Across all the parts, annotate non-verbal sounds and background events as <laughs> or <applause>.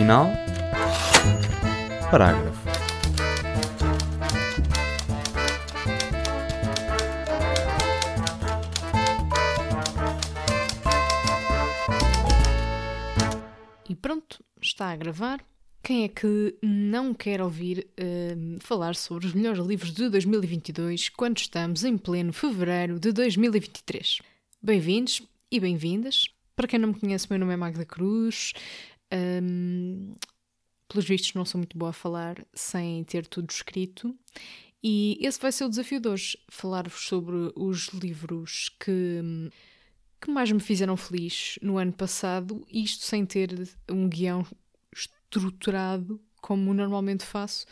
final, parágrafo. E pronto, está a gravar. Quem é que não quer ouvir uh, falar sobre os melhores livros de 2022 quando estamos em pleno fevereiro de 2023? Bem-vindos e bem-vindas. Para quem não me conhece, meu nome é Magda Cruz. Um, pelos vistos, não sou muito boa a falar sem ter tudo escrito. E esse vai ser o desafio de hoje: falar-vos sobre os livros que, que mais me fizeram feliz no ano passado, isto sem ter um guião estruturado como normalmente faço.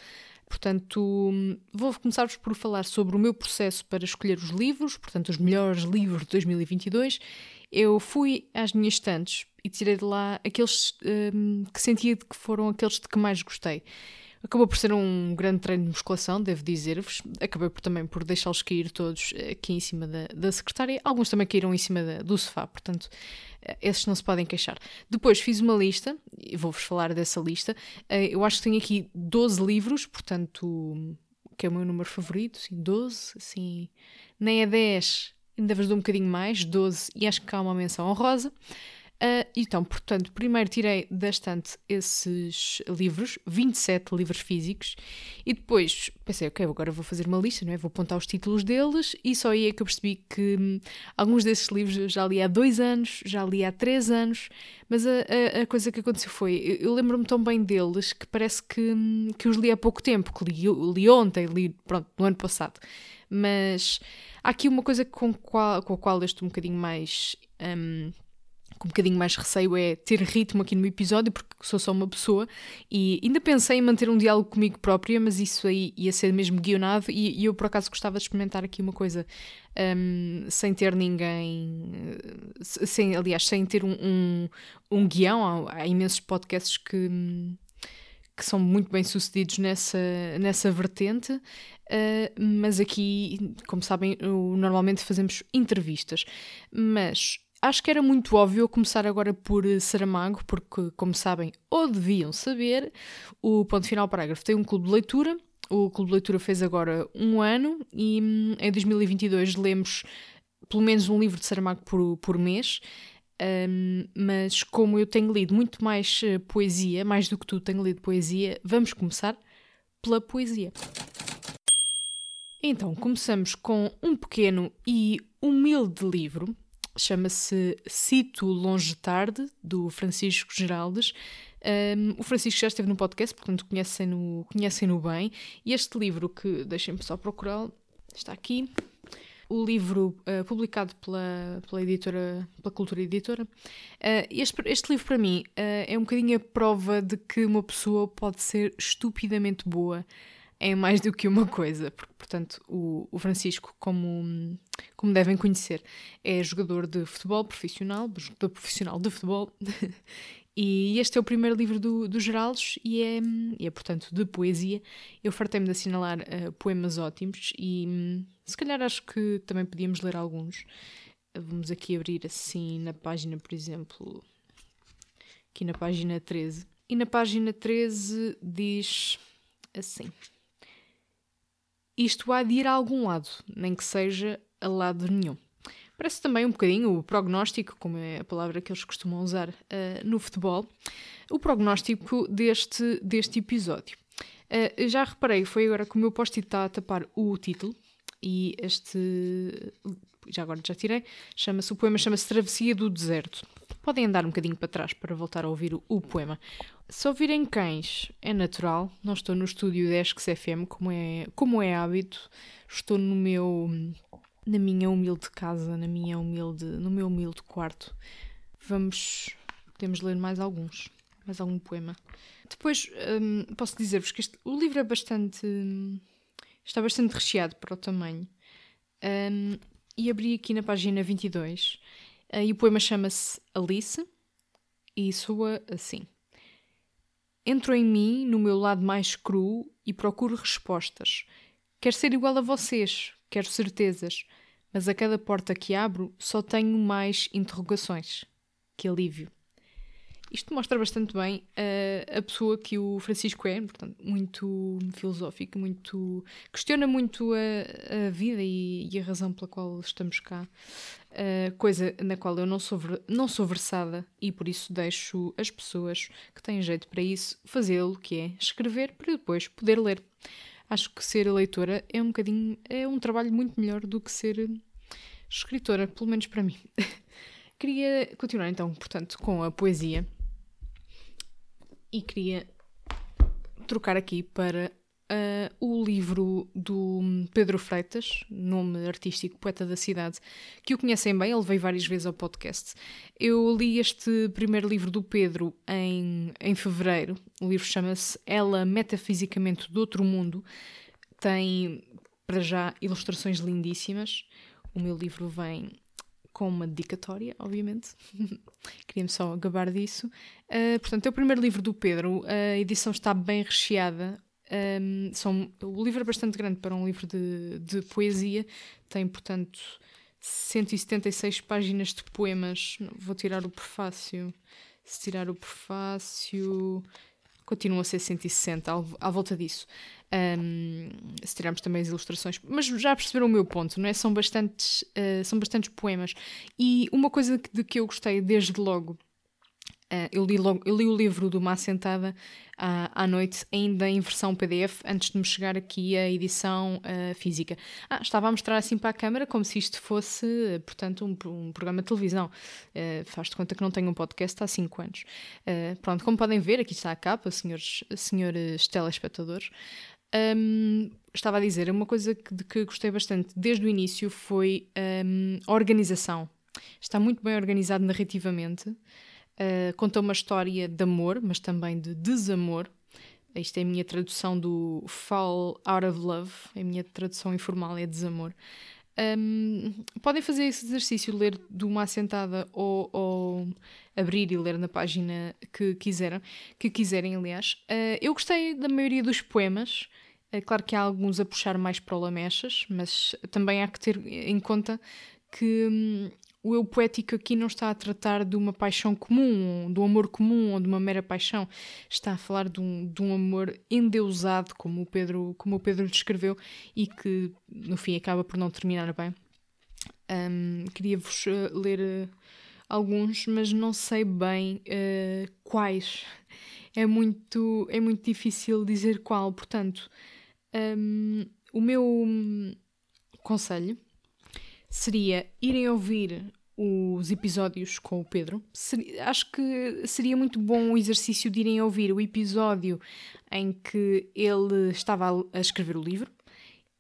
Portanto, vou começar-vos por falar sobre o meu processo para escolher os livros, portanto, os melhores livros de 2022. Eu fui às minhas estantes e tirei de lá aqueles um, que sentia que foram aqueles de que mais gostei. Acabou por ser um grande treino de musculação, devo dizer-vos. Acabei por, também por deixá-los cair todos aqui em cima da, da secretária. Alguns também caíram em cima da, do sofá, portanto, eh, esses não se podem queixar. Depois fiz uma lista, e vou-vos falar dessa lista. Eh, eu acho que tenho aqui 12 livros, portanto, que é o meu número favorito, sim, 12, assim, nem é 10, ainda vos dou um bocadinho mais, 12, e acho que há uma menção honrosa. Uh, então, portanto, primeiro tirei da estante esses livros, 27 livros físicos, e depois pensei, ok, agora vou fazer uma lista, não é? Vou apontar os títulos deles, e só aí é que eu percebi que hum, alguns desses livros eu já li há dois anos, já li há três anos, mas a, a, a coisa que aconteceu foi, eu, lembro-me tão bem deles que parece que, hum, que os li há pouco tempo, que li, li ontem, li, pronto, no ano passado. Mas há aqui uma coisa com, qual, com a qual eu estou um bocadinho mais. Um, com um bocadinho mais receio é ter ritmo aqui no episódio, porque sou só uma pessoa e ainda pensei em manter um diálogo comigo própria, mas isso aí ia ser mesmo guionado e, e eu por acaso gostava de experimentar aqui uma coisa um, sem ter ninguém, sem, aliás, sem ter um, um, um guião. Há, há, imensos podcasts que. Que são muito bem sucedidos nessa, nessa vertente, uh, mas aqui, como sabem, normalmente fazemos entrevistas. Mas Acho que era muito óbvio começar agora por Saramago, porque, como sabem, ou deviam saber, o Ponto Final Parágrafo tem um clube de leitura. O clube de leitura fez agora um ano e hum, em 2022 lemos pelo menos um livro de Saramago por, por mês. Um, mas como eu tenho lido muito mais uh, poesia, mais do que tu tenho lido poesia, vamos começar pela poesia. Então, começamos com um pequeno e humilde livro chama-se Cito Longe Tarde, do Francisco Geraldes. Um, o Francisco já esteve no podcast, portanto conhecem-no conhecem -no bem. E este livro, que deixem-me só procurar, está aqui. O livro uh, publicado pela, pela editora, pela Cultura Editora. Uh, este, este, livro, para mim, uh, é um bocadinho a prova de que uma pessoa pode ser estupidamente boa em mais do que uma coisa. Porque, portanto, o, o Francisco, como, como devem conhecer, é jogador de futebol profissional, jogador profissional de futebol. <laughs> e este é o primeiro livro do, do Geraldes e é, e é, portanto, de poesia. Eu fartei-me de assinalar uh, poemas ótimos e se calhar acho que também podíamos ler alguns. Vamos aqui abrir assim na página, por exemplo, aqui na página 13. E na página 13 diz assim: Isto há de ir a algum lado, nem que seja a lado nenhum. Parece também um bocadinho o prognóstico, como é a palavra que eles costumam usar uh, no futebol, o prognóstico deste, deste episódio. Uh, já reparei, foi agora que o meu post-it está a tapar o título, e este, já agora já tirei, chama-se, o poema chama-se Travessia do Deserto. Podem andar um bocadinho para trás para voltar a ouvir o, o poema. Se ouvirem cães é natural, não estou no estúdio Desks FM como é, como é hábito, estou no meu na minha humilde casa, na minha humilde, no meu humilde quarto. Vamos, podemos ler mais alguns, mais algum poema. Depois hum, posso dizer-vos que este, o livro é bastante, está bastante recheado para o tamanho. Um, e abri aqui na página 22 uh, e o poema chama-se Alice e soa assim. Entro em mim, no meu lado mais cru, e procuro respostas. Quero ser igual a vocês, quero certezas, mas a cada porta que abro só tenho mais interrogações. Que alívio! isto mostra bastante bem uh, a pessoa que o Francisco é, portanto, muito filosófico, muito questiona muito a, a vida e, e, a razão pela qual estamos cá, uh, coisa na qual eu não sou, não sou versada e por isso deixo as pessoas que têm jeito para isso fazê-lo, que é escrever para depois poder ler. Acho que ser leitora é um bocadinho, é um trabalho muito melhor do que ser escritora, pelo menos para mim. <laughs> Queria continuar então, portanto, com a poesia e queria trocar aqui para uh, o livro do Pedro Freitas, nome artístico, poeta da cidade, que o conhecem bem, ele veio várias vezes ao podcast. Eu li este primeiro livro do Pedro em, em fevereiro. O livro chama-se Ela Metafisicamente do Outro Mundo. Tem, para já, ilustrações lindíssimas. O meu livro vem com uma dedicatória, obviamente. <laughs> Queria-me só gabar disso. Uh, portanto, é o primeiro livro do Pedro. A edição está bem recheada. Um, são, o livro é bastante grande para um livro de, de poesia. Tem, portanto, 176 páginas de poemas. Vou tirar o prefácio. Se tirar o prefácio, continua a ser 160, à volta disso. Um, se tirarmos também as ilustrações, mas já perceberam o meu ponto, não é? São bastantes, uh, são bastantes poemas. E uma coisa de que eu gostei desde logo Uh, eu, li logo, eu li o livro do Má Sentada uh, à noite, ainda em versão PDF, antes de me chegar aqui a edição uh, física. Ah, estava a mostrar assim para a câmara como se isto fosse, portanto, um, um programa de televisão. Uh, Faz de conta que não tenho um podcast há 5 anos. pronto, como podem ver, aqui está a capa, senhores, senhores telespectadores. Um, estava a dizer, uma coisa que, de que gostei bastante desde o início foi um, a organização. Está muito bem organizado narrativamente. Uh, conta uma história de amor, mas também de desamor. Isto é a minha tradução do Fall Out of Love, a minha tradução informal é desamor. Um, podem fazer esse exercício, ler de uma assentada ou, ou, abrir e ler na página que quiserem, que quiserem aliás. Uh, eu gostei da maioria dos poemas. É claro que há alguns a puxar mais para o Lamechas, mas também há que ter em conta que hum, o eu poético aqui não está a tratar de uma paixão comum, de um amor comum ou de uma mera paixão. Está a falar de um, de um amor endeusado, como o, Pedro, como o Pedro descreveu, e que no fim acaba por não terminar bem. Um, Queria-vos uh, ler uh, alguns, mas não sei bem uh, quais. É muito, é muito difícil dizer qual, portanto, um, o meu hum, conselho seria irem ouvir os episódios com o Pedro. Seria, acho que seria muito bom o exercício de irem ouvir o episódio em que ele estava a, escrever o livro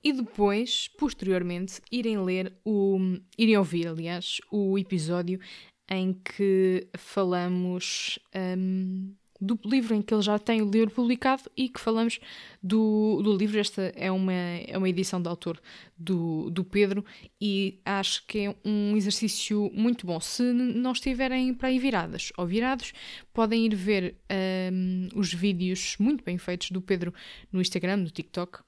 e depois, posteriormente, irem ler o. irem ouvir, aliás, o episódio em que falamos. Um, do livro em que ele já tem o livro publicado e que falamos do, do livro. Esta é uma, é uma edição de autor do, do Pedro e acho que é um exercício muito bom. Se não estiverem para aí viradas ou virados, podem ir ver um, os vídeos muito bem feitos do Pedro no Instagram, no TikTok.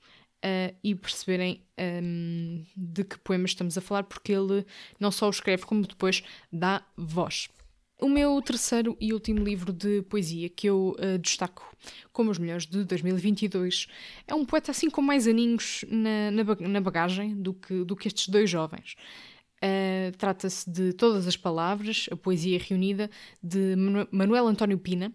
Uh, e perceberem um, de que poemas estamos a falar, porque ele não só o escreve, como depois dá voz. O meu terceiro e último livro de poesia que eu uh, destaco como os melhores de 2022 é um poeta assim com mais aninhos na, na, na bagagem do que, do que estes dois jovens. Uh, Trata-se de Todas as Palavras, a poesia reunida, de Manuel António Pina.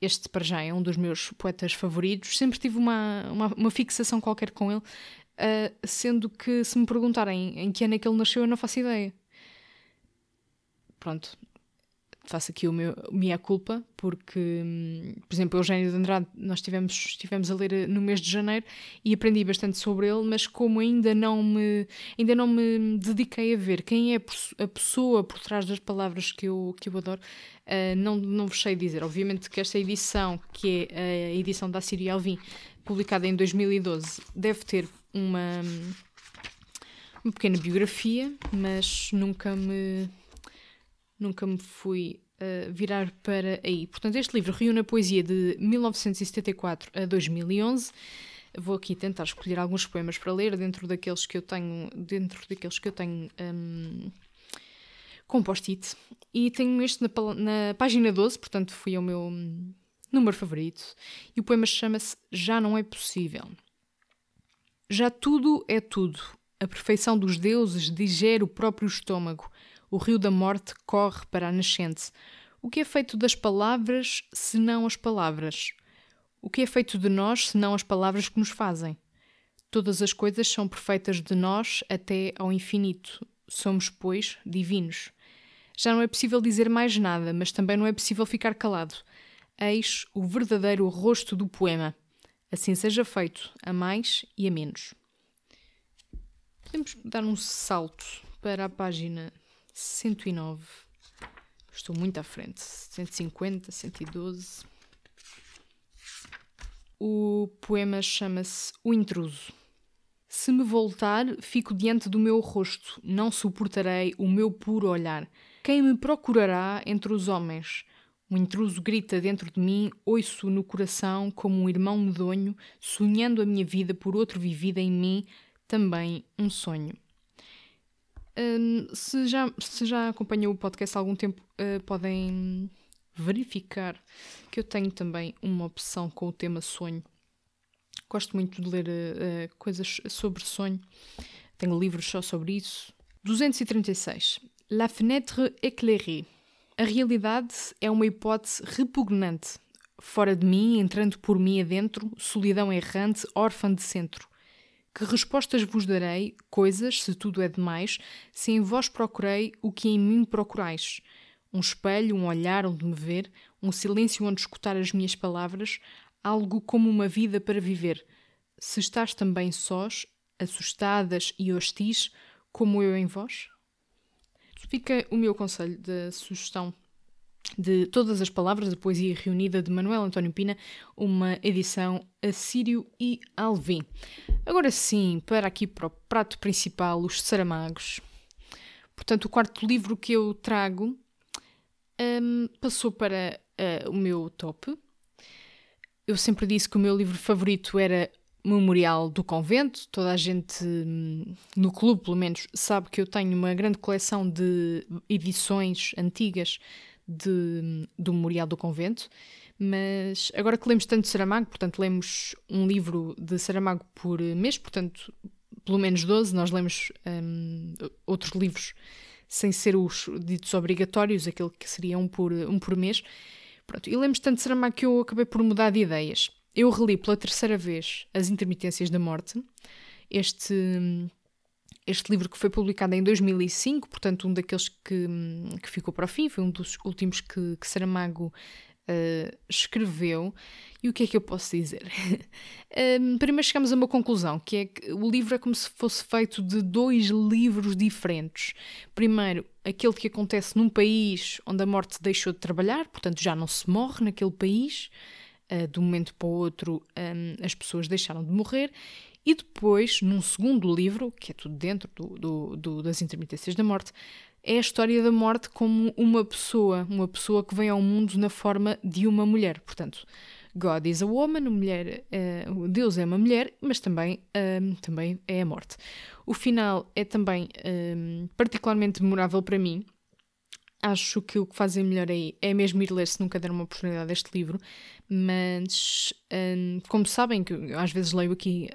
Este, para já, é um dos meus poetas favoritos. Sempre tive uma, uma, uma fixação qualquer com ele, uh, sendo que, se me perguntarem em que ano é que ele nasceu, eu não faço ideia. Pronto, faço aqui o meu minha culpa, porque, hum, por exemplo, Eugênio de Andrade, nós tivemos, estivemos a ler eh, no mês de janeiro e aprendi bastante sobre ele, mas como ainda não me, ainda não me dediquei a ver quem é a pessoa por trás das palavras que eu, que eu adoro, uh, não, não vos sei dizer. Obviamente que esta edição, que é a edição da Síria Alvim, publicada em 2012, deve ter uma, uma pequena biografia, mas nunca me nunca me fui uh, virar para aí. Portanto, este livro reúne a poesia de 1974 a 2011. Vou aqui tentar escolher alguns poemas para ler dentro daqueles que eu tenho, dentro daqueles que eu tenho um, com post-it. E tenho este na, na, página 12, portanto foi o meu hum, número favorito. E o poema chama-se Já Não É Possível. Já tudo é tudo. A perfeição dos deuses digere o próprio estômago. O rio da morte corre para a nascente. O que é feito das palavras, senão as palavras? O que é feito de nós, senão as palavras que nos fazem? Todas as coisas são perfeitas de nós até ao infinito. Somos, pois, divinos. Já não é possível dizer mais nada, mas também não é possível ficar calado. Eis o verdadeiro rosto do poema. Assim seja feito, a mais e a menos. Podemos dar um salto para a página 109. Estou muito à frente. 150, 112. O poema chama-se O Intruso. Se me voltar, fico diante do meu rosto, não suportarei o meu puro olhar. Quem me procurará entre os homens? O intruso grita dentro de mim, ouço no coração como um irmão medonho, sonhando a minha vida por outro vivida em mim, também um sonho. Hum, se, já, se já acompanhou o podcast há algum tempo, uh, podem verificar que eu tenho também uma opção com o tema sonho. Gosto muito de ler uh, coisas sobre sonho. Tenho livros só sobre isso. 236. La fenêtre éclairée. A realidade é uma hipótese repugnante. Fora de mim, entrando por mim adentro, solidão errante, órfã de centro. Que respostas vos darei, coisas, se tudo é demais, se em vós procurei o que em mim procurais? Um espelho, um olhar onde me ver, um silêncio onde escutar as minhas palavras, algo como uma vida para viver. Se estás também sós, assustadas e hostis, como eu em vós? Fica o meu conselho da sugestão de todas as palavras da poesia reunida de Manuel António Pina, uma edição assírio e alvim. Agora sim, para aqui para o prato principal, os Saramagos. Portanto, o quarto livro que eu trago um, passou para uh, o meu top, eu sempre disse que o meu livro favorito era Memorial do Convento. Toda a gente, hum, no clube pelo menos, sabe que eu tenho uma grande coleção de edições antigas de, hum, do Memorial do Convento. Mas agora que lemos tanto Saramago, portanto, lemos um livro de Saramago por mês, portanto, pelo menos 12, nós lemos um, outros livros sem ser os ditos obrigatórios, aquele que seria um por, um por mês. Pronto, e lembro tanto Saramago que eu acabei por mudar de ideias. Eu reli pela terceira vez As Intermitências da Morte, este, este livro que foi publicado em 2005, portanto, um daqueles que, que ficou para o fim, foi um dos últimos que, que Saramago uh, escreveu. E o que é que eu posso dizer? um, <laughs> primeiro chegamos a uma conclusão, que é que o livro é como se fosse feito de dois livros diferentes. Primeiro, aquele que acontece num país onde a morte deixou de trabalhar, portanto já não se morre naquele país, uh, de um momento para o outro um, as pessoas deixaram de morrer, e depois, num segundo livro, que é tudo dentro do, do, do, das intermitências da morte, é a história da morte como uma pessoa, uma pessoa que vem ao mundo na forma de uma mulher. Portanto, God is a woman, mulher, uh, Deus é uma mulher, mas também, um, também é a morte. O final é também um, particularmente memorável para mim. Acho que o que fazem melhor aí é mesmo ir ler se nunca deram uma oportunidade deste livro, mas um, como sabem, que às vezes leio aqui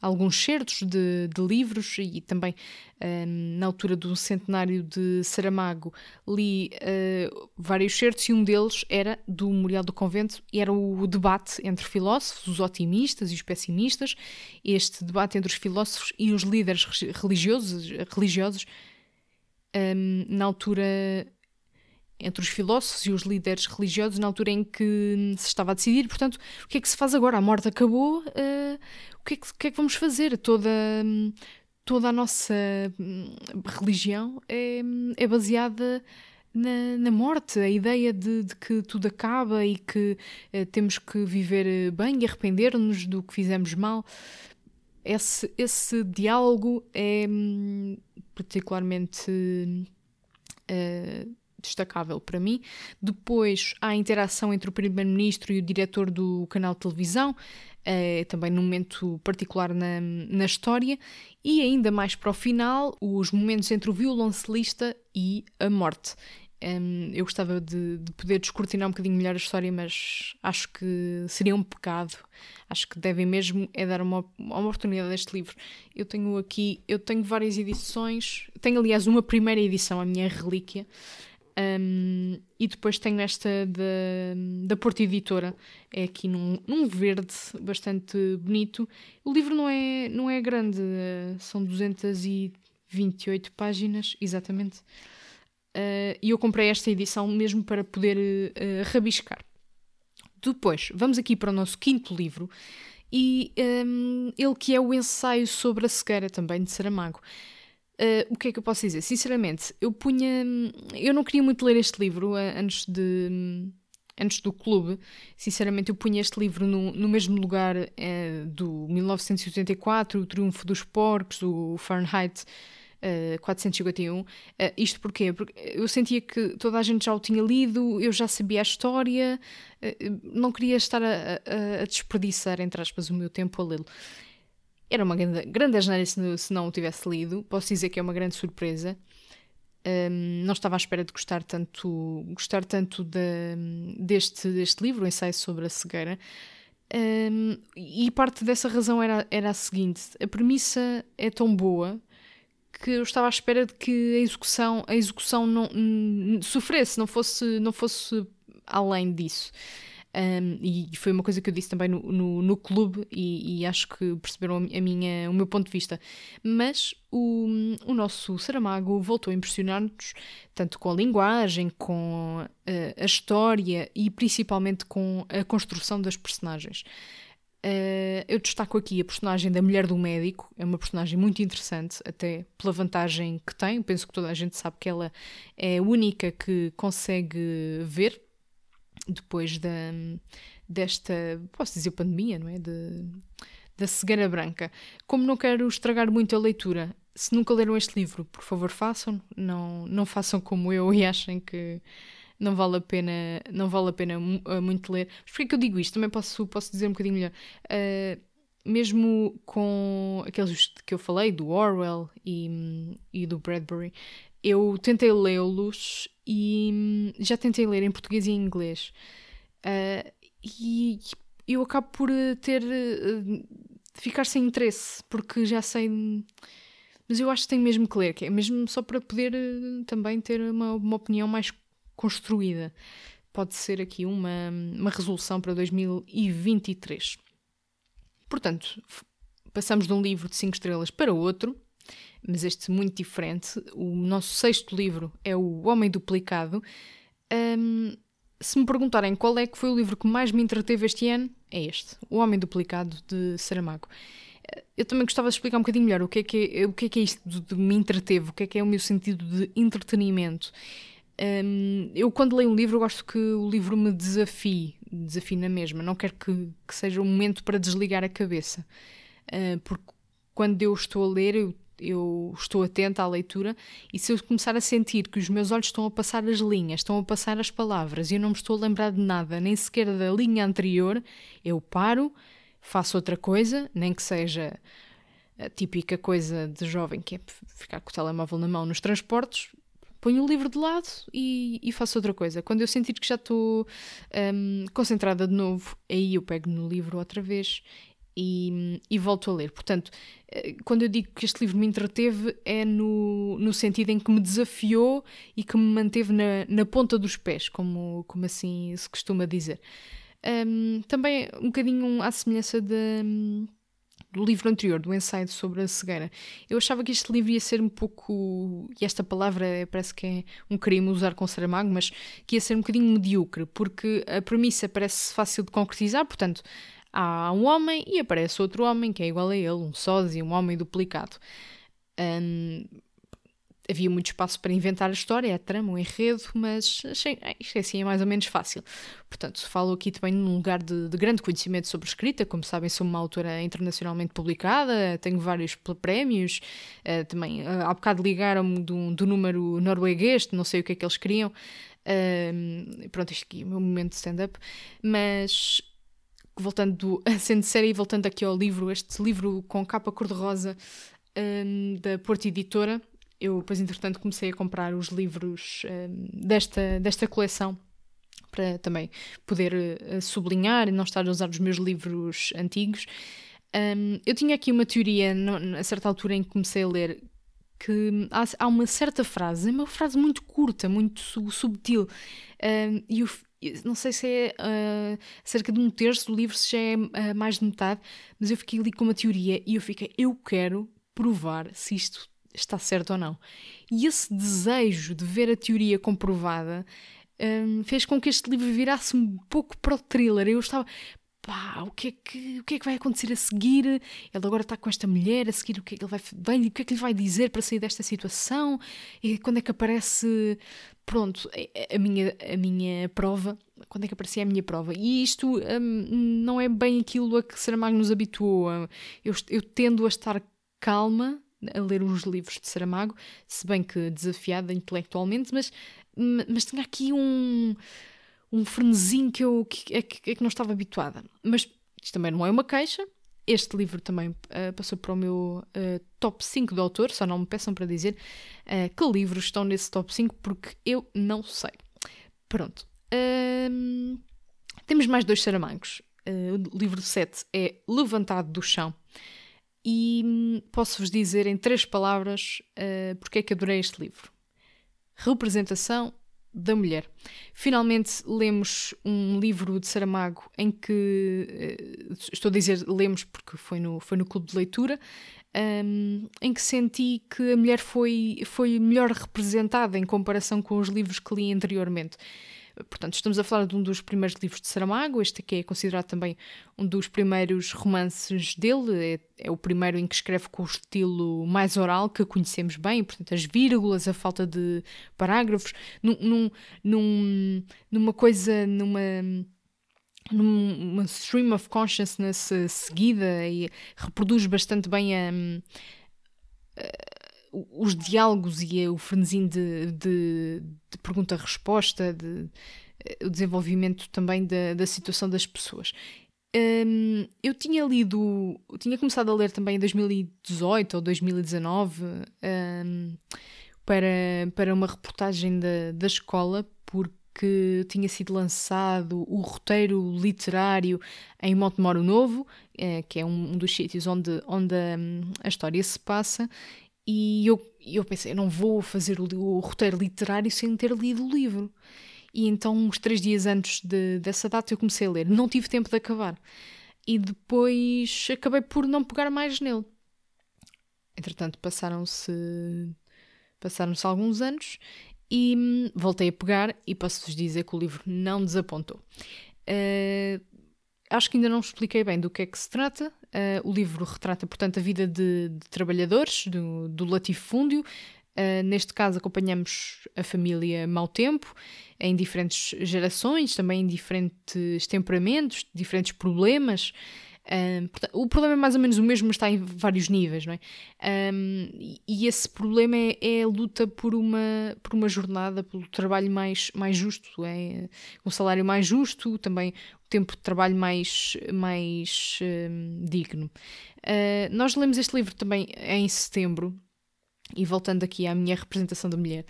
alguns certos de, de livros e também um, na altura do centenário de Saramago li uh, vários certos e um deles era do Memorial do Convento e era o debate entre filósofos, os otimistas e os pessimistas, este debate entre os filósofos e os líderes religiosos, religiosos um, na altura entre os filósofos e os líderes religiosos na altura em que se estava a decidir. Portanto, o que é que se faz agora? A morte acabou, uh, o, que é que, que, é que, vamos fazer? Toda, toda a nossa hum, religião é, é baseada na, na, morte, a ideia de, de, que tudo acaba e que uh, temos que viver bem e arrepender-nos do que fizemos mal. Esse, esse diálogo é hum, particularmente uh, destacável para mim. Depois há a interação entre o Primeiro-Ministro e o diretor do canal de televisão, é, também num momento particular na, na história. E ainda mais para o final, os momentos entre o violoncelista e a morte. Um, eu gostava de, de, poder descortinar um bocadinho melhor a história, mas acho que seria um pecado. Acho que devem mesmo é dar uma, uma oportunidade a este livro. Eu tenho aqui, eu tenho várias edições, tenho aliás uma primeira edição, a minha relíquia, um, e depois tenho esta da, da Porta Editora, é aqui num, num verde bastante bonito. O livro não é, não é grande, são 228 páginas, exatamente. Uh, e eu comprei esta edição mesmo para poder uh, rabiscar. Depois, vamos aqui para o nosso quinto livro, e um, ele que é o ensaio sobre a cegueira também de Saramago. Uh, o que é que eu posso dizer? Sinceramente, eu punha. Eu não queria muito ler este livro antes de. Antes do clube, sinceramente, eu punha este livro no, no mesmo lugar do 1984, O Triunfo dos Porcos, o Fahrenheit 451. Uh, eh, isto porquê? Porque eu sentia que toda a gente já o tinha lido, eu já sabia a história, uh, não queria estar a, a, a, desperdiçar, entre aspas, o meu tempo a lê-lo. Era uma grande, grande se, se não o tivesse lido, posso dizer que é uma grande surpresa. Um, ehm, não estava à espera de gostar tanto, gostar tanto de, deste, deste livro, o ensaio sobre a cegueira. Um, ehm, e parte dessa razão era, era a seguinte: a premissa é tão boa que eu estava à espera de que a execução, a execução não, sofresse, não fosse, não fosse além disso. Um, e foi uma coisa que eu disse também no, no, no clube e, e, acho que perceberam a minha, o meu ponto de vista. Mas o, o nosso Saramago voltou a impressionar-nos, tanto com a linguagem, com a, a história e principalmente com a construção das personagens. Uh, eu destaco aqui a personagem da mulher do médico, é uma personagem muito interessante, até pela vantagem que tem. Penso que toda a gente sabe que ela é a única que consegue ver depois da, desta, posso dizer, pandemia, não é? De, da cegueira branca. Como não quero estragar muito a leitura, se nunca leram este livro, por favor façam, não, não façam como eu e achem que não vale a pena, não vale a pena uh, muito ler. Mas porquê que eu digo isto? Também posso, posso dizer um bocadinho melhor. Uh, mesmo com aqueles que eu falei, do Orwell e, e do Bradbury, eu tentei lê-los e hum, já tentei ler em português e em inglês. Uh, e eu acabo por ter. Uh, ficar sem interesse, porque já sei. Mas eu acho que tenho mesmo que ler, que é mesmo só para poder também ter uma, uma opinião mais construída. Pode ser aqui uma, uma resolução para 2023. Portanto, passamos de um livro de 5 estrelas para outro, mas este muito diferente. O nosso sexto livro é O Homem Duplicado. Um, se me perguntarem qual é que foi o livro que mais me entreteve este ano, é este, O Homem Duplicado, de Saramago. Eu também gostava de explicar um bocadinho melhor o que é que é, o que é, que é isto de, de me entreteve, o que é que é o meu sentido de entretenimento. Um, eu, quando leio um livro, gosto que o livro me desafie, desafie na mesma. Não quero que, que seja um momento para desligar a cabeça. Uh, porque quando eu estou a ler, eu, eu, estou atenta à leitura e se eu começar a sentir que os meus olhos estão a passar as linhas, estão a passar as palavras e eu não me estou a lembrar de nada, nem sequer da linha anterior, eu paro, faço outra coisa, nem que seja a típica coisa de jovem que é ficar com o telemóvel na mão nos transportes, ponho o livro de lado e, e faço outra coisa. Quando eu sentir que já estou um, concentrada de novo, aí eu pego no livro outra vez e, e, volto a ler. Portanto, eh, quando eu digo que este livro me entreteve, é no, no sentido em que me desafiou e que me manteve na, na ponta dos pés, como, como assim se costuma dizer. Um, também um bocadinho à semelhança de do livro anterior, do ensaio sobre a cegueira. Eu achava que este livro ia ser um pouco, e esta palavra parece que é um crime usar com Saramago, mas que ia ser um bocadinho medíocre, porque a premissa parece fácil de concretizar, portanto, há um homem e aparece outro homem que é igual a ele, um sósia, um homem duplicado. Um, havia muito espaço para inventar a história, a trama, o enredo, mas achei, isto é assim, é mais ou menos fácil. Portanto, falo aqui também num lugar de, de, grande conhecimento sobre escrita, como sabem, sou uma autora internacionalmente publicada, tenho vários prémios, uh, também uh, há bocado ligaram-me do, do número norueguês, não sei o que é que eles queriam, uh, pronto, isto aqui é o meu momento de stand-up, mas voltando a <laughs> sendo série e voltando aqui ao livro, este livro com capa cor-de-rosa um, da Porta Editora, eu depois entretanto comecei a comprar os livros um, desta, desta coleção para também poder uh, sublinhar e não estar a usar os meus livros antigos. Um, eu tinha aqui uma teoria, no, a certa altura em que comecei a ler, que há, há uma certa frase, é uma frase muito curta, muito subtil, um, e não sei se é uh, cerca de um terço do livro, se já é uh, mais de metade, mas eu fiquei ali com uma teoria e eu fiquei, eu quero provar se isto está certo ou não. E esse desejo de ver a teoria comprovada um, fez com que este livro virasse um pouco para o thriller. Eu estava, pá, o que é que, o que, é que vai acontecer a seguir? Ele agora está com esta mulher, a seguir o que é que ele vai, vai, o que é que ele vai dizer para sair desta situação? E quando é que aparece, pronto, a, a minha, a minha prova? Quando é que aparecia a minha prova? E isto um, não é bem aquilo a que Saramago nos habituou. Eu, eu tendo a estar calma a ler os livros de Saramago, se bem que desafiada intelectualmente, mas, mas tinha aqui um, um frenesim que eu que, é, que, é que não estava habituada. Mas isto também não é uma queixa. Este livro também uh, passou para o meu uh, top 5 do autor, só não me peçam para dizer uh, que livros estão nesse top 5, porque eu não sei. Pronto. temos mais dois Saramagos. o livro 7 é Levantado do Chão e hum, posso-vos dizer em três palavras uh, porque é que adorei este livro. Representação da mulher. Finalmente lemos um livro de Saramago em que, uh, estou a dizer lemos porque foi no, foi no clube de leitura, um, em que senti que a mulher foi, foi melhor representada em comparação com os livros que li anteriormente. Portanto, estamos a falar de um dos primeiros livros de Saramago, este aqui é considerado também um dos primeiros romances dele, é, é, o primeiro em que escreve com o estilo mais oral, que conhecemos bem, portanto, as vírgulas, a falta de parágrafos, num, num, num numa coisa, numa numa stream of consciousness seguida e reproduz bastante bem a, a os diálogos e o frenesim de, de, de pergunta-resposta, de, eh, o desenvolvimento também da, da situação das pessoas. Um, eu tinha lido, tinha começado a ler também em 2018 ou 2019 um, para, para uma reportagem da, da escola, porque tinha sido lançado o roteiro literário em Montemoro Novo, eh, que é um, dos sítios onde, onde a, a história se passa, e eu, eu pensei, eu não vou fazer o, o, roteiro literário sem ter lido o livro. E então, uns três dias antes de, dessa data, eu comecei a ler. Não tive tempo de acabar. E depois acabei por não pegar mais nele. Entretanto, passaram-se passaram-se alguns anos e hum, voltei a pegar e posso-vos dizer que o livro não desapontou. Uh, acho que ainda não expliquei bem do que é que se trata. Uh, o livro retrata, portanto, a vida de, de trabalhadores do, do latifúndio. Uh, neste caso, acompanhamos a família Mau Tempo em diferentes gerações, também em diferentes temperamentos, diferentes problemas. Um, portanto, o problema é mais ou menos o mesmo, mas está em vários níveis, não é? Um, e esse problema é, é, a luta por uma, por uma jornada, pelo trabalho mais, mais justo, é um salário mais justo, também tempo de trabalho mais, mais um, digno. Uh, nós lemos este livro também em setembro, e voltando aqui à minha representação da mulher,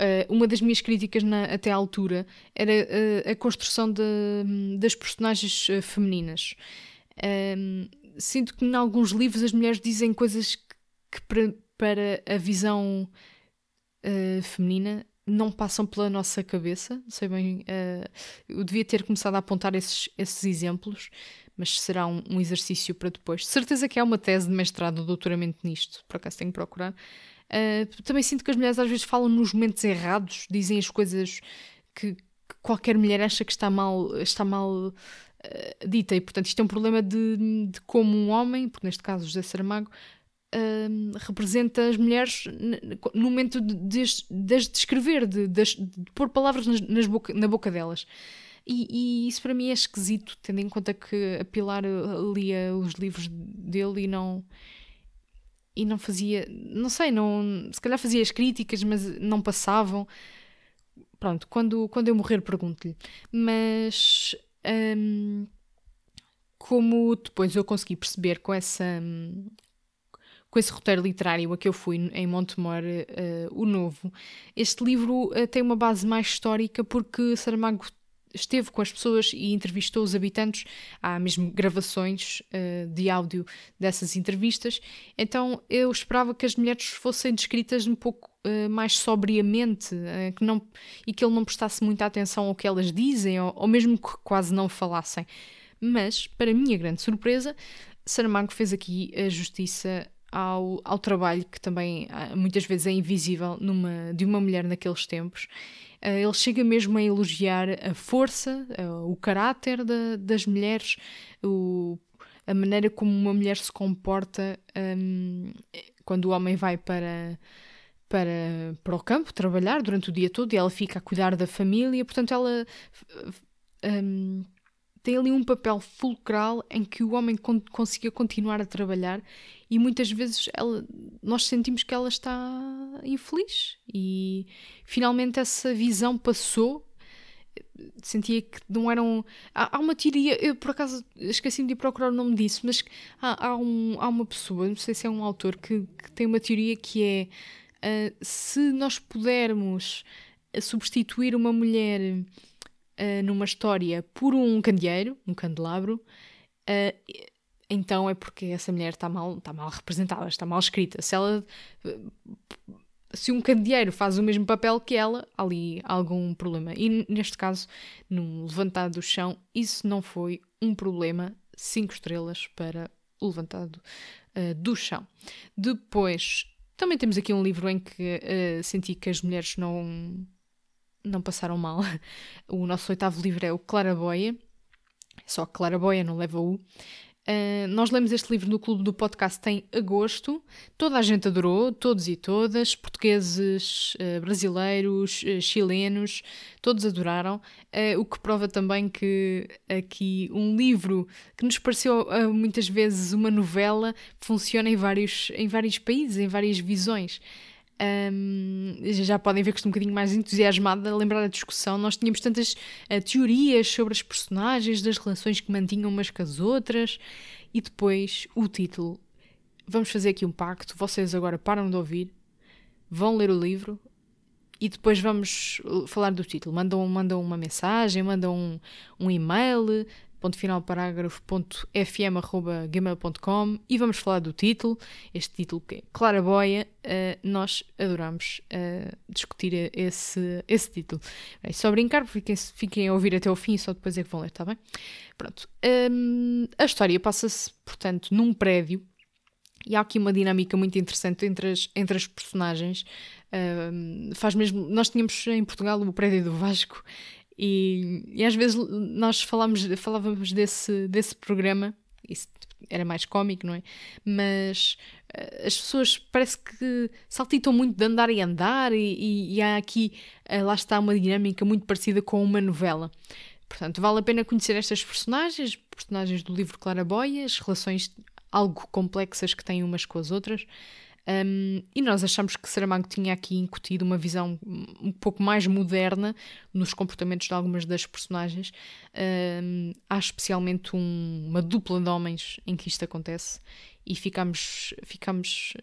uh, uma das minhas críticas na, até à altura era uh, a construção de, das personagens uh, femininas. Um, sinto que em alguns livros as mulheres dizem coisas que, que para, para, a visão uh, feminina não passam pela nossa cabeça. Não sei bem, uh, eu devia ter começado a apontar esses, esses exemplos, mas será um, um, exercício para depois. Certeza que há uma tese de mestrado ou doutoramento nisto, por acaso tenho que procurar. Uh, também sinto que as mulheres às vezes falam nos momentos errados, dizem as coisas que, que qualquer mulher acha que está mal, está mal uh, dita. E, portanto, isto é um problema de, de como um homem, porque neste caso José Saramago, um, representa as mulheres no momento de, de, de as descrever, de, de, de, pôr palavras nas, nas boca, na boca delas. E, e, isso para mim é esquisito, tendo em conta que a Pilar lia os livros dele e não. E não fazia. Não sei, não, se calhar fazia as críticas, mas não passavam. Pronto, quando, quando eu morrer, pergunto-lhe. Mas. Um, como depois eu consegui perceber com essa com esse roteiro literário a que eu fui em Montemor, uh, o Novo, este livro uh, tem uma base mais histórica porque Saramago esteve com as pessoas e entrevistou os habitantes. Há mesmo gravações uh, de áudio dessas entrevistas. Então eu esperava que as mulheres fossem descritas um pouco uh, mais sobriamente uh, que não, e que ele não prestasse muita atenção ao que elas dizem ou, ou mesmo que quase não falassem. Mas, para minha grande surpresa, Saramago fez aqui a justiça ao, ao trabalho que também ah, muitas vezes é invisível numa, de uma mulher naqueles tempos. Uh, ele chega mesmo a elogiar a força, uh, o caráter da, das mulheres, o, a maneira como uma mulher se comporta um, quando o homem vai para, para, para o campo trabalhar durante o dia todo e ela fica a cuidar da família. Portanto, ela. Um, tem ali um papel fulcral em que o homem con consiga continuar a trabalhar e muitas vezes ela, nós sentimos que ela está infeliz e finalmente essa visão passou sentia que não eram. Há, há, uma teoria, eu por acaso esqueci-me de procurar o nome disso, mas há, há, um, há uma pessoa, não sei se é um autor, que, que tem uma teoria que é uh, se nós pudermos substituir uma mulher uh, numa história por um candeeiro, um candelabro, uh, então é porque essa mulher está mal, está mal representada, está mal escrita. Se ela. Se um candeeiro faz o mesmo papel que ela, ali algum problema. E neste caso, no levantado do chão, isso não foi um problema. Cinco estrelas para o levantado uh, do chão. Depois, também temos aqui um livro em que uh, senti que as mulheres não não passaram mal. O nosso oitavo livro é o Claraboia, só Claraboia não leva U. Uh, nós lemos este livro no clube do podcast em agosto. Toda a gente adorou, todos e todas, portugueses, uh, brasileiros, uh, chilenos, todos adoraram. o que prova também que aqui um livro que nos pareceu muitas vezes uma novela funciona em vários, em vários países, em várias visões. Um, já podem ver que estou um bocadinho mais entusiasmada a lembrar a discussão. Nós tínhamos tantas uh, teorias sobre as personagens, das relações que mantinham umas com as outras, e depois o título. Vamos fazer aqui um pacto. Vocês agora param de ouvir, vão ler o livro e depois vamos uh, falar do título. Mandam, mandam uma mensagem, mandam um, um e-mail, ponto final parágrafo.fm.gmail.com e vamos falar do título, este título que é Clara Boia, uh, nós adoramos uh, discutir esse, esse título. É só brincar, fiquem, fiquem a ouvir até o fim e só depois é que vão ler, está bem? Pronto. Um, a história passa-se, portanto, num prédio e há aqui uma dinâmica muito interessante entre as, entre as personagens. Um, faz mesmo. Nós tínhamos em Portugal o prédio do Vasco e, e às vezes nós falávamos, desse, desse programa, isso era mais cómico, não é? Mas uh, as pessoas parece que saltitam muito de andar e andar, e, e, e há aqui, uh, lá está, uma dinâmica muito parecida com uma novela. Portanto, vale a pena conhecer estas personagens, personagens do livro Claraboia, as relações algo complexas que têm umas com as outras. Um, e nós achamos que Saramago tinha aqui incutido uma visão um pouco mais moderna nos comportamentos de algumas das personagens. Um, há especialmente um, uma dupla de homens em que isto acontece e ficamos, ficamos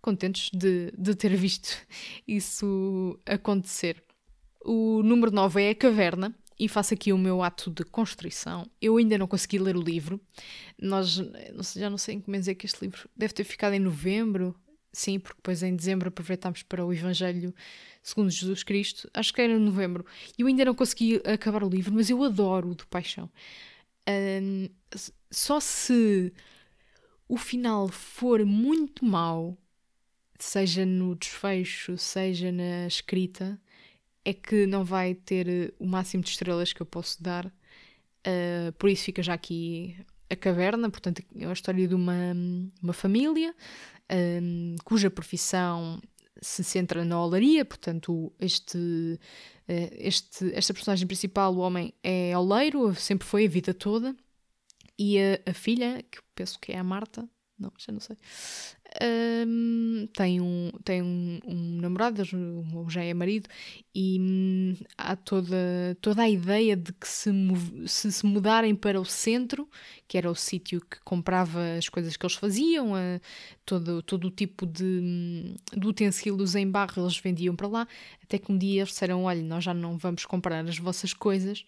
contentes de, de ter <laughs> visto isso acontecer. O número 9 é a Caverna, e faço aqui o meu ato de constrição. Eu ainda não consegui ler o livro. Nós, não sei, já não sei em que mês é que este livro deve ter ficado em novembro. Sim, porque depois em dezembro aproveitámos para o Evangelho segundo Jesus Cristo. Acho que era em novembro. Eu ainda não consegui acabar o livro, mas eu adoro de paixão. Um, só se o final for muito mau, seja no desfecho, seja na escrita, é que não vai ter eh, o máximo de estrelas que eu posso dar. Uh, por isso fica já aqui a caverna, portanto, é a história de uma, uma família um, cuja profissão se centra na olaria, portanto, este, este, esta personagem principal, o homem, é oleiro, sempre foi a vida toda, e a, a filha, que penso que é a Marta, não, já não sei. Um, tem um, tem um, um namorado, já é marido, e hum, há toda, toda a ideia de que se, se, se mudarem para o centro, que era o sítio que comprava as coisas que eles faziam, todo, todo o tipo de, hum, de utensílios em barro eles vendiam para lá, até que um dia eles disseram: Olha, nós já não vamos comprar as vossas coisas.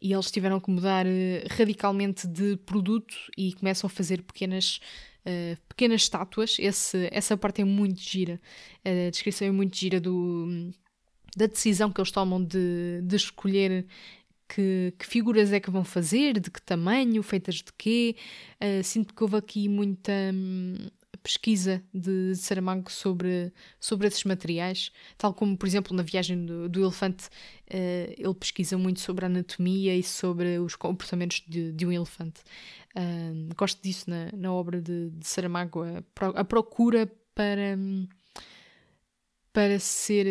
E eles tiveram que mudar uh, radicalmente de produto e começam a fazer pequenas uh, pequenas estátuas. Esse, essa parte é muito gira. A descrição é muito gira do, da decisão que eles tomam de, de escolher que, que, figuras é que vão fazer, de que tamanho, feitas de quê. Uh, sinto que houve aqui muita hum, pesquisa de, Saramago sobre, sobre esses materiais, tal como, por exemplo, na viagem do, do elefante, uh, ele pesquisa muito sobre a anatomia e sobre os comportamentos de, de um elefante. Uh, gosto disso na, na obra de, de Saramago, a, a, procura para, para ser.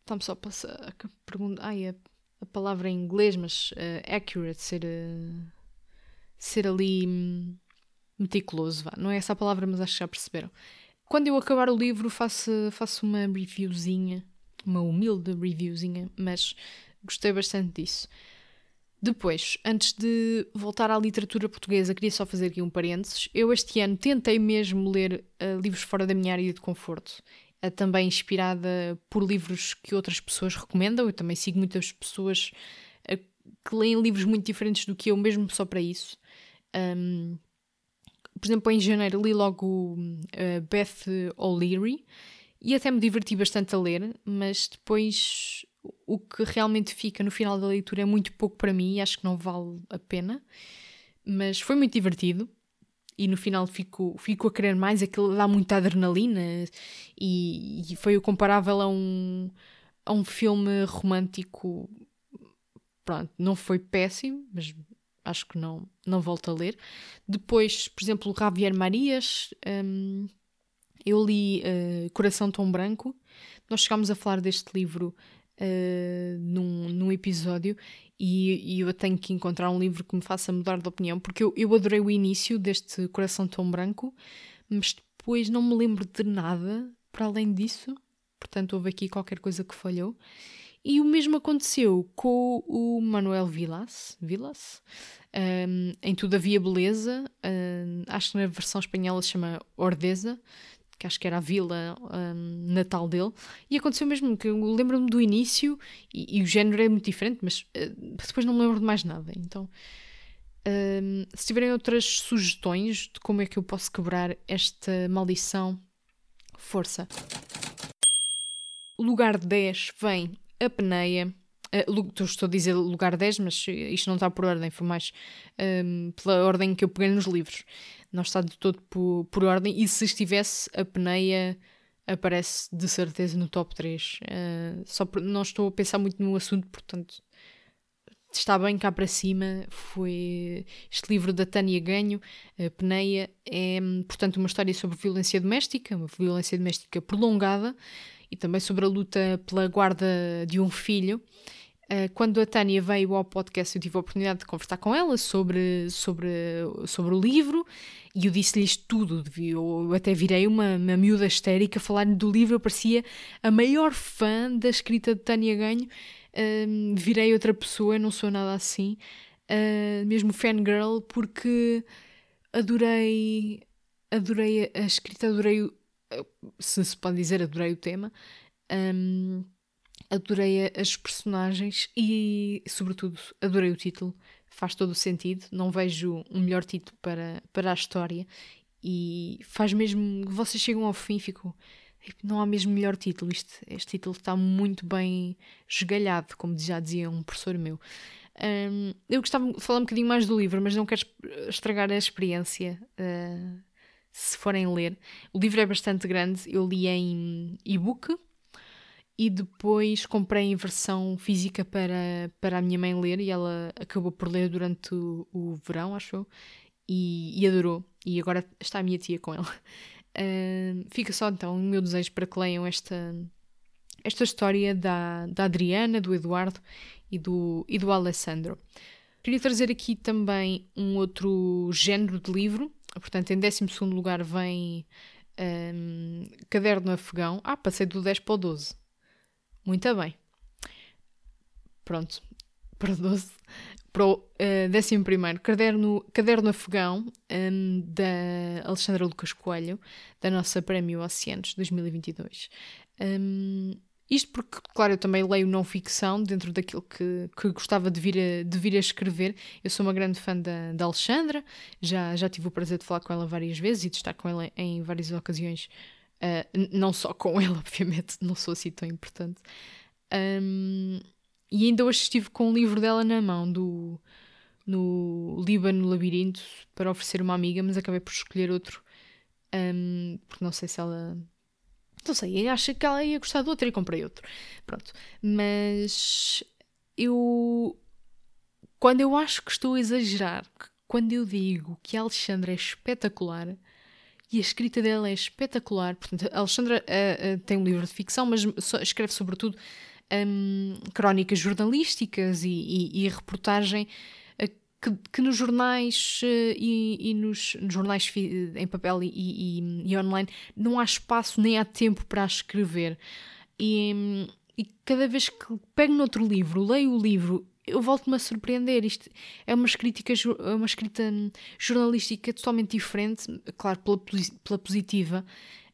Estamos só a passar a pergunta. Ai, a, a palavra em inglês, mas uh, accurate, ser, uh, ser ali hum, meticuloso, vá. Não é essa a palavra, mas acho que já perceberam. Quando eu acabar o livro, faço, faço uma reviewzinha, uma humilde reviewzinha, mas gostei bastante disso. Depois, antes de voltar à literatura portuguesa, queria só fazer aqui um parênteses. Eu este ano tentei mesmo ler uh, livros fora da minha área de conforto, uh, também inspirada por livros que outras pessoas recomendam. Eu também sigo muitas pessoas uh, que leem livros muito diferentes do que eu, mesmo só para isso. Um, por exemplo, em janeiro li logo Beth O'Leary e até me diverti bastante a ler, mas depois o que realmente fica no final da leitura é muito pouco para mim e acho que não vale a pena. Mas foi muito divertido e no final fico, fico a querer mais, aquilo dá muita adrenalina e, e foi o comparável a um, a um filme romântico. Pronto, não foi péssimo, mas acho que não, não volto a ler. Depois, por exemplo, Javier Marias, um, eu li uh, Coração Tão Branco. Nós chegámos a falar deste livro uh, num, num episódio e, e, eu tenho que encontrar um livro que me faça mudar de opinião, porque eu, eu adorei o início deste Coração Tão Branco, mas depois não me lembro de nada para além disso, portanto houve aqui qualquer coisa que falhou. E o mesmo aconteceu com o Manuel Vilas, Vilas um, em Todavia Beleza, um, acho que na versão espanhola se chama Ordeza, que acho que era a vila um, natal dele, e aconteceu mesmo que eu lembro-me do início, e, e, o género é muito diferente, mas uh, depois não me lembro de mais nada. Então, um, se tiverem outras sugestões de como é que eu posso quebrar esta maldição, força. Lugar 10 vem a peneia. Uh, estou a dizer lugar 10, mas isto não está por ordem, foi mais um, pela ordem que eu peguei nos livros não está de todo por, por ordem. E se estivesse, a Peneia aparece de certeza no top 3. Uh, eh, só por, não estou a pensar muito no assunto, portanto, está bem cá para cima. Foi este livro da Tânia Ganho, a Peneia, é, portanto, uma história sobre violência doméstica, uma violência doméstica prolongada e também sobre a luta pela guarda de um filho. Uh, quando a Tânia veio ao podcast, eu tive a oportunidade de conversar com ela sobre, sobre, sobre o livro e eu disse-lhes tudo. Eu até virei uma, uma miúda histérica falar do livro. Eu parecia a maior fã da escrita de Tânia Ganho. Uh, virei outra pessoa, não sou nada assim. Uh, mesmo fangirl, porque adorei, adorei a escrita, adorei, se se pode dizer, adorei o tema. Um, adorei as personagens e, sobretudo, adorei o título. Faz todo o sentido. Não vejo um melhor título para, para a história e faz mesmo. Vocês chegam ao fim e ficam. Não há mesmo melhor título. Este, este título está muito bem esgalhado, como já dizia um professor meu. Um, eu gostava de falar um bocadinho mais do livro, mas não quero estragar a experiência. Uh, se forem ler, o livro é bastante grande. Eu li em e-book e depois comprei em versão física para, para a minha mãe ler e ela acabou por ler durante o, o verão, acho e, e, adorou. E agora está a minha tia com ela. <laughs> Uh, fica só então o meu desejo para que leiam esta, esta história da, da Adriana, do Eduardo e do, e do Alessandro. Queria trazer aqui também um outro género de livro. Portanto, em 12 lugar vem um, Caderno Afegão. Ah, passei do 10 para o 12. Muito bem. Pronto, <laughs> para o 12. Para o uh, 11, Caderno, Caderno Afegão, um, da Alexandra Lucas Coelho, da nossa Prémio Oceanos 2022. Um, isto porque, claro, eu também leio não ficção dentro daquilo que, que gostava de vir, a, de vir a escrever. Eu sou uma grande fã da, da Alexandra, já, já tive o prazer de falar com ela várias vezes e de estar com ela em várias ocasiões. Uh, não só com <laughs> ela, obviamente, não sou assim tão importante. Um, e ainda hoje estive com um livro dela na mão, do, no Líbano Labirinto, para oferecer uma amiga, mas acabei por escolher outro, um, porque não sei se ela não sei, acho que ela ia gostar do outro e comprei outro. Pronto. Mas eu. Quando eu acho que estou a exagerar, quando eu digo que a Alexandra é espetacular e a escrita dela é espetacular, portanto, a Alexandra uh, uh, tem um livro de ficção, mas escreve sobretudo um, crónicas jornalísticas e, e, e reportagem que, que nos jornais uh, e, e nos, nos, jornais em papel e, e, e, online não há espaço nem há tempo para escrever. E, cada vez que pego noutro livro, leio o livro, eu volto-me a surpreender. Isto é uma, escrita, é uma escrita jornalística totalmente diferente, claro, pela, pela positiva.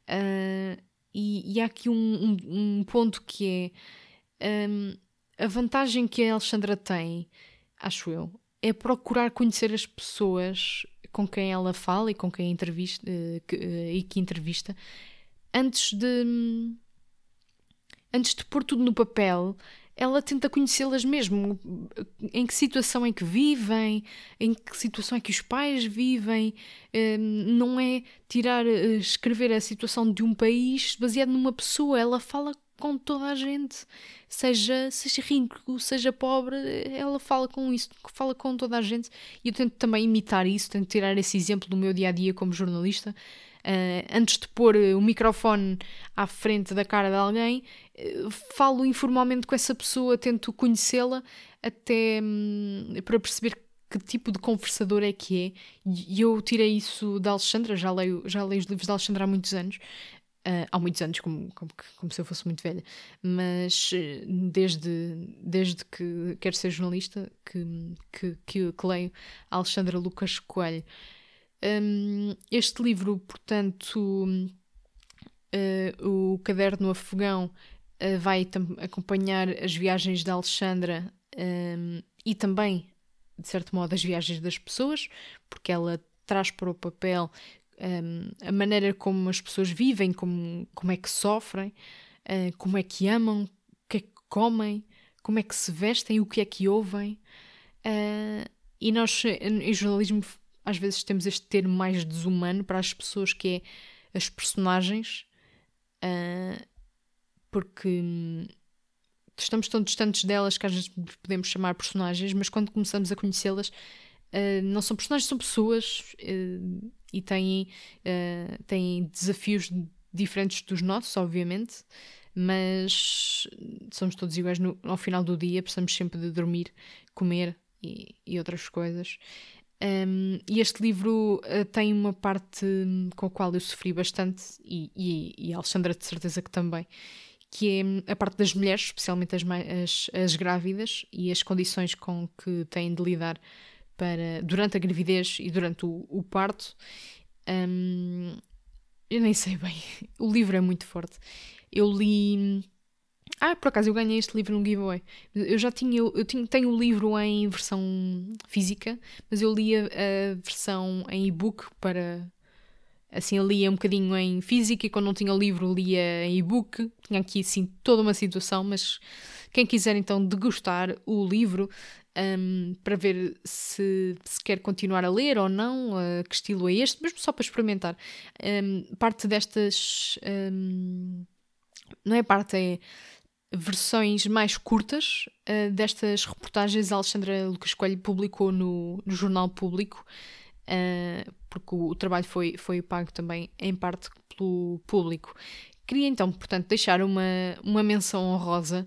Uh, e, e, há aqui um, um, um ponto que é um, a vantagem que a Alexandra tem, acho eu, é procurar conhecer as pessoas com quem ela fala e com quem entrevista eh, eh, e que entrevista antes de antes de pôr tudo no papel ela tenta conhecê-las mesmo. Em que situação é que vivem? Em que situação é que os pais vivem? Ehm, não é tirar eh, escrever a situação de um país baseado numa pessoa. Ela fala com toda a gente, seja, seja rico, seja pobre, ela fala com isso, fala com toda a gente. E eu tento também imitar isso, tento tirar esse exemplo do meu dia a dia como jornalista. Uh, antes de pôr o microfone à frente da cara de alguém, uh, falo informalmente com essa pessoa, tento conhecê-la até um, para perceber que tipo de conversador é que é. E eu tirei isso da Alexandra, já leio, já leio os livros da Alexandra há muitos anos, Uh, há muitos anos, como, como, como, se eu fosse muito velha, mas eh, desde, desde que quero ser jornalista que, que, que, que leio Alexandra Lucas Coelho. Um, este livro, portanto, uh, o Caderno Afegão, uh, vai acompanhar as viagens da Alexandra um, e também, de certo modo, as viagens das pessoas, porque ela traz para o papel um, a maneira como as pessoas vivem, como, como é que sofrem, uh, como é que amam, o que é que comem, como é que se vestem, o que é que ouvem. Uh, e nós, em jornalismo, às vezes temos este termo mais desumano para as pessoas, que é as personagens, uh, porque hum, estamos tão distantes delas que às vezes podemos chamar personagens, mas quando começamos a conhecê-las, não são personagens, são pessoas e têm, uh, têm desafios diferentes dos nossos, obviamente, mas somos todos iguais no, ao final do dia, precisamos sempre de dormir, comer e, e outras coisas. Um, e este livro uh, tem uma parte com a qual eu sofri bastante, e, e, e a Alexandra de certeza que também, que é a parte das mulheres, especialmente as, as, as grávidas, e as condições com que têm de lidar para, durante a gravidez e durante o, o parto. Um, eu nem sei bem. <laughs> O livro é muito forte. Eu li. Ah, por acaso eu ganhei este livro num giveaway. Eu já tinha, eu tinha, tenho o livro em versão física, mas eu li a, a versão em e-book para. Assim, eu lia um bocadinho em física e quando não tinha livro lia em e-book. Tinha aqui, assim, toda uma situação, mas quem quiser então degustar o livro, um, para ver se, se, quer continuar a ler ou não, uh, que estilo é este, mesmo só para experimentar. Um, parte destas. Um, não é parte, é. versões mais curtas uh, destas reportagens Alexandra Lucas Coelho publicou no, no Jornal Público, uh, porque o, o, trabalho foi, foi pago também em parte pelo público. Queria então, portanto, deixar uma, uma menção honrosa.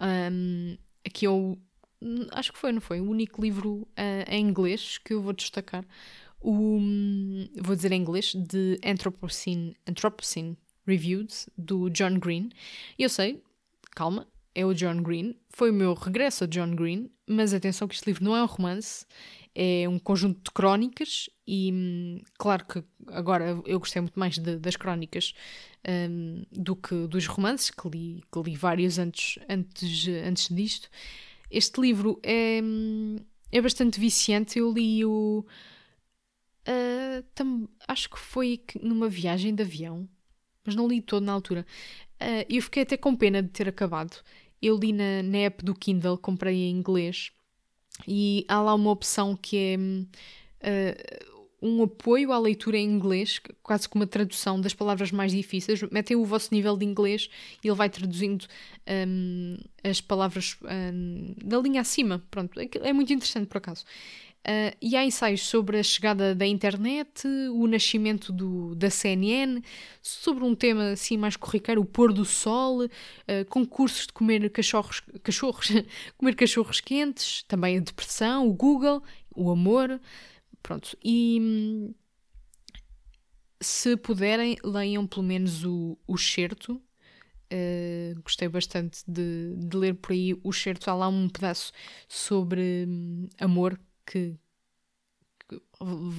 Um, aqui eu acho que foi, não foi? O único livro uh, em inglês que eu vou destacar. O, vou dizer em inglês, de Anthropocene, Anthropocene Reviewed, do John Green. Eu sei, calma, é o John Green. Foi o meu regresso a John Green, mas atenção que este livro não é um romance, é um conjunto de crónicas e claro que agora eu gostei muito mais de, das crónicas um, do que dos romances, que li, que li vários antes, antes, antes disto. Este livro é, é bastante viciante, eu li o... Uh, tam, acho que foi numa viagem de avião, mas não li todo na altura. Uh, eu fiquei até com pena de ter acabado. Eu li na, na app do Kindle, comprei em inglês, e há lá uma opção que é uh, um apoio à leitura em inglês, quase como uma tradução das palavras mais difíceis. Metem o vosso nível de inglês e ele vai traduzindo um, as palavras um, da linha acima. Pronto, é, é muito interessante por acaso. Uh, e há ensaios sobre a chegada da internet, o nascimento do, da CNN, sobre um tema assim mais corriqueiro, o pôr do sol, uh, concursos de comer cachorros, cachorros, <laughs> comer cachorros quentes, também a depressão, o Google, o amor, pronto. E se puderem, leiam pelo menos o, o certo. Uh, gostei bastante de, de, ler por aí o certo. Há lá um pedaço sobre um, amor que, que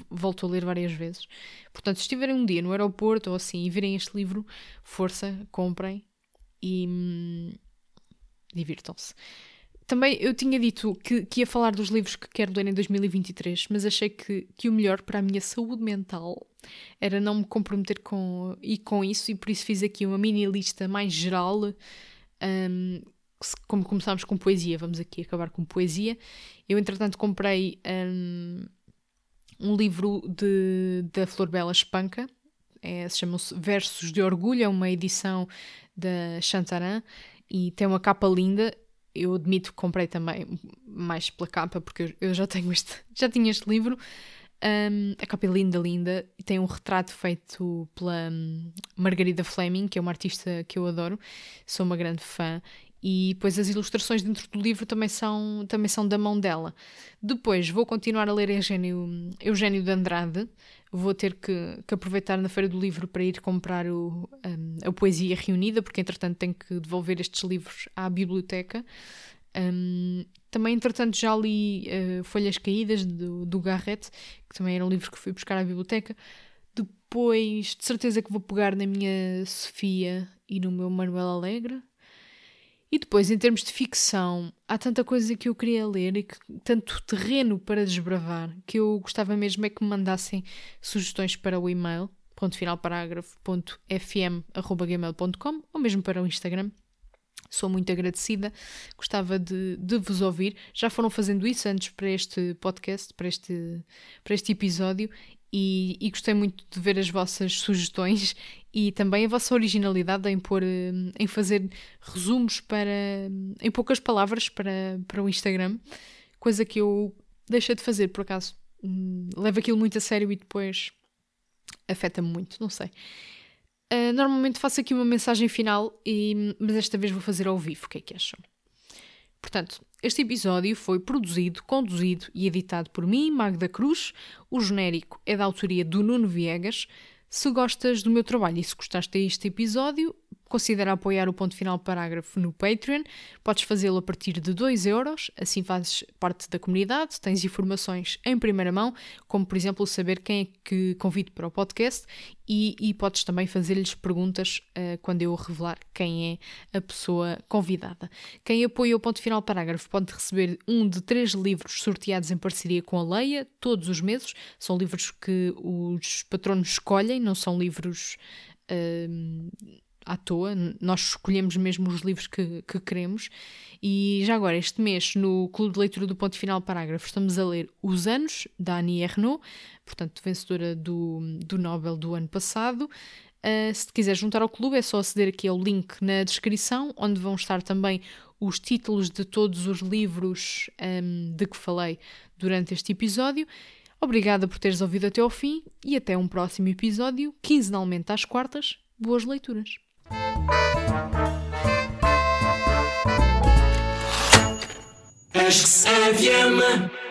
volto a ler várias vezes. Portanto, se estiverem um dia no aeroporto ou assim e virem este livro, força, comprem e hum, divirtam-se. Também eu tinha dito que, que, ia falar dos livros que quero ler em 2023, mas achei que, que o melhor para a minha saúde mental era não me comprometer com, e com isso, e por isso fiz aqui uma mini lista mais geral um, como começámos com poesia, vamos aqui acabar com poesia. Eu, entretanto, comprei um, um livro de, da Flor Bela Espanca, é, se chama Versos de Orgulho, é uma edição da Chantaran e tem uma capa linda. Eu admito que comprei também mais pela capa, porque eu, já tenho este, já tinha este livro. Um, a capa é linda, linda, e tem um retrato feito pela um, Margarida Fleming, que é uma artista que eu adoro, sou uma grande fã, e depois as ilustrações dentro do livro também são, também são da mão dela. Depois vou continuar a ler Eugênio, Eugênio de Andrade. Vou ter que, que aproveitar na Feira do Livro para ir comprar o, um, a Poesia Reunida, porque entretanto tenho que devolver estes livros à biblioteca. Um, também, entretanto, já li uh, Folhas Caídas do, do Garrett, que também era um livro que fui buscar à biblioteca. Depois, de certeza que vou pegar na minha Sofia e no meu Manuel Alegre, e depois, em termos de ficção, há tanta coisa que eu queria ler e que, tanto terreno para desbravar que eu gostava mesmo é que me mandassem sugestões para o e-mail ponto final parágrafo.fm.gmail.com ou mesmo para o Instagram. Sou muito agradecida, gostava de, de vos ouvir. Já foram fazendo isso antes para este podcast, para este, para este episódio, e, e, gostei muito de ver as vossas sugestões e também a vossa originalidade em pôr em fazer resumos para em poucas palavras para, para o Instagram, coisa que eu deixei de fazer por acaso. Hum, levo aquilo muito a sério e depois afeta-me muito, não sei. Uh, normalmente faço aqui uma mensagem final, e, mas esta vez vou fazer ao vivo. O que é que acham? Portanto, este episódio foi produzido, conduzido e editado por mim, Magda Cruz. O genérico é da autoria do Nuno Viegas. Se gostas do meu trabalho e se gostaste deste episódio, considera apoiar o ponto final parágrafo no Patreon. Podes fazê-lo a partir de 2 euros, assim fazes parte da comunidade, tens informações em primeira mão, como por exemplo saber quem é que convido para o podcast e, e podes também fazer-lhes perguntas uh, quando eu revelar quem é a pessoa convidada. Quem apoia o ponto final parágrafo pode receber um de três livros sorteados em parceria com a Leia, todos os meses. São livros que os patronos escolhem, não são livros. Uh, à toa, nós escolhemos mesmo os livros que, que queremos. E já agora, este mês, no Clube de Leitura do Ponto Final Parágrafo, estamos a ler Os Anos, da Annie Ernaux, portanto, vencedora do, do Nobel do ano passado. Uh, se quiser juntar ao clube, é só aceder aqui ao link na descrição, onde vão estar também os títulos de todos os livros um, de que falei durante este episódio. Obrigada por teres ouvido até ao fim e até um próximo episódio, quinzenalmente às quartas. Boas leituras! Acho que